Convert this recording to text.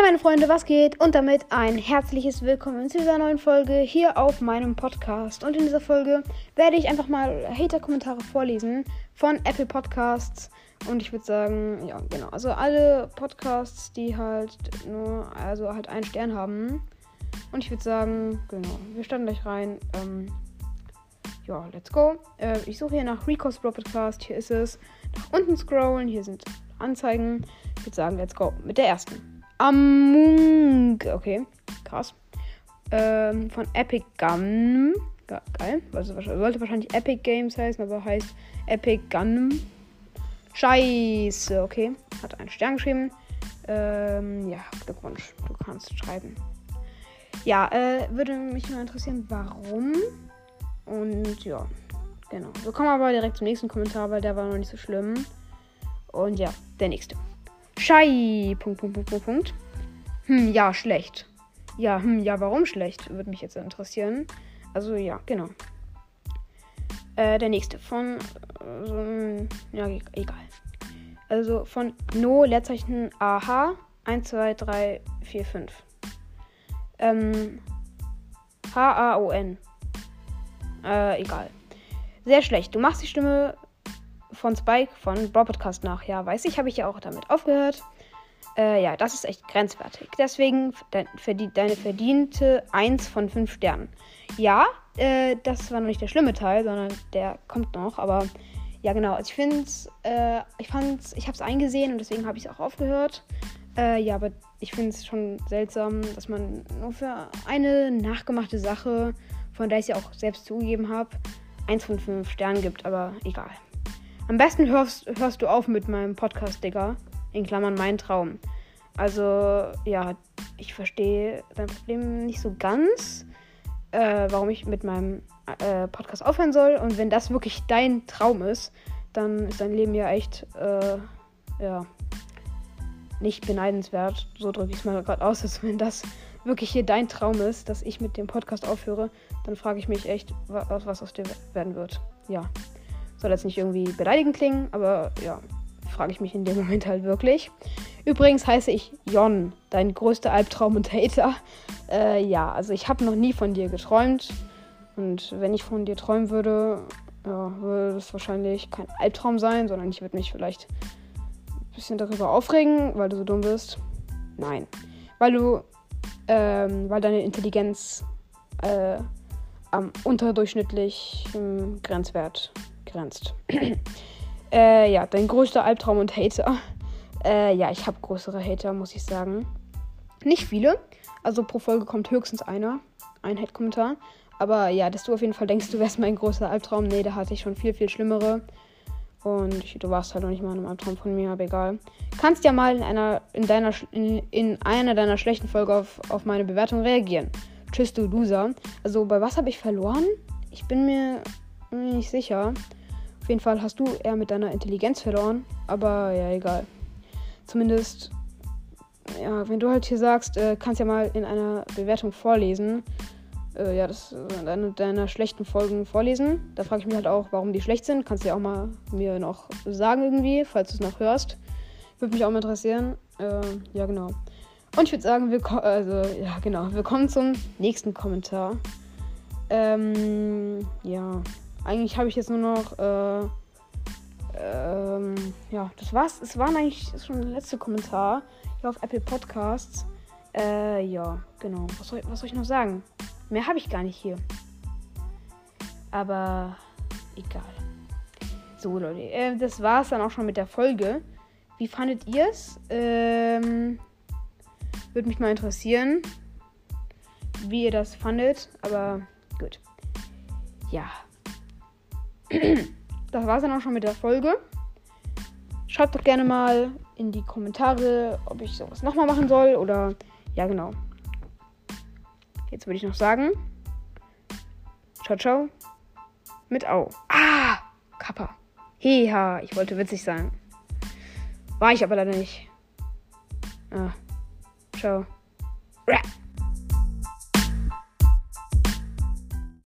Hey meine Freunde, was geht? Und damit ein herzliches Willkommen zu dieser neuen Folge hier auf meinem Podcast. Und in dieser Folge werde ich einfach mal Hater-Kommentare vorlesen von Apple Podcasts. Und ich würde sagen, ja, genau. Also alle Podcasts, die halt nur, also halt einen Stern haben. Und ich würde sagen, genau, wir starten gleich rein. Ähm, ja, let's go. Äh, ich suche hier nach Rico's Bro Podcast. Hier ist es. Nach unten scrollen. Hier sind Anzeigen. Ich würde sagen, let's go. Mit der ersten. Among. Okay, krass. Ähm, von Epic Gun. Geil. Also, sollte wahrscheinlich Epic Games heißen, aber heißt Epic Gun. Scheiße, okay. Hat einen Stern geschrieben. Ähm, ja, Glückwunsch. Du kannst schreiben. Ja, äh, würde mich mal interessieren, warum. Und ja, genau. Wir kommen aber direkt zum nächsten Kommentar, weil der war noch nicht so schlimm. Und ja, der nächste. Schei. Punkt, Punkt, Punkt, Punkt, Punkt. Hm, ja, schlecht. Ja, hm, ja, warum schlecht? Würde mich jetzt interessieren. Also ja, genau. Äh, der nächste von. Äh, ja, egal. Also von No, Leerzeichen AH. 1, 2, 3, 4, 5. Ähm. H-A-O-N. Äh, egal. Sehr schlecht. Du machst die Stimme von Spike von Brawl Podcast nach. Ja, weiß ich, habe ich ja auch damit aufgehört. Äh, ja, das ist echt grenzwertig. Deswegen de deine verdiente 1 von 5 Sternen. Ja, äh, das war noch nicht der schlimme Teil, sondern der kommt noch. Aber ja, genau. Also ich finde es, äh, ich fand's, ich habe es eingesehen und deswegen habe ich es auch aufgehört. Äh, ja, aber ich finde es schon seltsam, dass man nur für eine nachgemachte Sache, von der ich es ja auch selbst zugegeben habe, 1 von 5 Sternen gibt. Aber egal. Am besten hörst, hörst du auf mit meinem Podcast, Digga. In Klammern mein Traum. Also, ja, ich verstehe dein Problem nicht so ganz, äh, warum ich mit meinem äh, Podcast aufhören soll. Und wenn das wirklich dein Traum ist, dann ist dein Leben ja echt, äh, ja, nicht beneidenswert. So drücke ich es mal gerade aus, dass wenn das wirklich hier dein Traum ist, dass ich mit dem Podcast aufhöre, dann frage ich mich echt, was, was aus dir werden wird. Ja. Soll jetzt nicht irgendwie beleidigend klingen, aber ja, frage ich mich in dem Moment halt wirklich. Übrigens heiße ich Jon, dein größter Albtraum und Hater. Äh, ja, also ich habe noch nie von dir geträumt. Und wenn ich von dir träumen würde, ja, würde es wahrscheinlich kein Albtraum sein, sondern ich würde mich vielleicht ein bisschen darüber aufregen, weil du so dumm bist. Nein. Weil du, ähm, weil deine Intelligenz äh, am unterdurchschnittlichen Grenzwert grenzt. äh, ja, dein größter Albtraum und Hater. Äh, ja, ich habe größere Hater, muss ich sagen. Nicht viele. Also pro Folge kommt höchstens einer. Ein Hate-Kommentar. Aber ja, dass du auf jeden Fall denkst, du wärst mein größter Albtraum. Nee, da hatte ich schon viel, viel schlimmere. Und ich, du warst halt noch nicht mal in einem Albtraum von mir, aber egal. Kannst ja mal in einer, in deiner, in, in einer deiner schlechten Folgen auf, auf meine Bewertung reagieren. Tschüss, du Loser. Also, bei was habe ich verloren? Ich bin mir nicht sicher jeden Fall hast du eher mit deiner Intelligenz verloren. Aber ja, egal. Zumindest, ja, wenn du halt hier sagst, äh, kannst ja mal in einer Bewertung vorlesen. Äh, ja, das äh, deine, deiner schlechten Folgen vorlesen. Da frage ich mich halt auch, warum die schlecht sind. Kannst du ja auch mal mir noch sagen irgendwie, falls du es noch hörst. Würde mich auch mal interessieren. Äh, ja, genau. Und ich würde sagen, wir also ja genau, wir kommen zum nächsten Kommentar. Ähm, ja. Eigentlich habe ich jetzt nur noch. Äh, ähm, ja, das war's. Es war eigentlich schon der letzte Kommentar hier auf Apple Podcasts. Äh, ja, genau. Was soll, was soll ich noch sagen? Mehr habe ich gar nicht hier. Aber egal. So, Leute. Äh, das war's dann auch schon mit der Folge. Wie fandet ihr es? Ähm, Würde mich mal interessieren, wie ihr das fandet. Aber gut. Ja. Das war's dann auch schon mit der Folge. Schreibt doch gerne mal in die Kommentare, ob ich sowas nochmal machen soll oder ja, genau. Jetzt würde ich noch sagen. Ciao, ciao. Mit Au. Ah! Kappa. Heha, ich wollte witzig sein. War ich aber leider nicht. Ah. Ciao. Rah.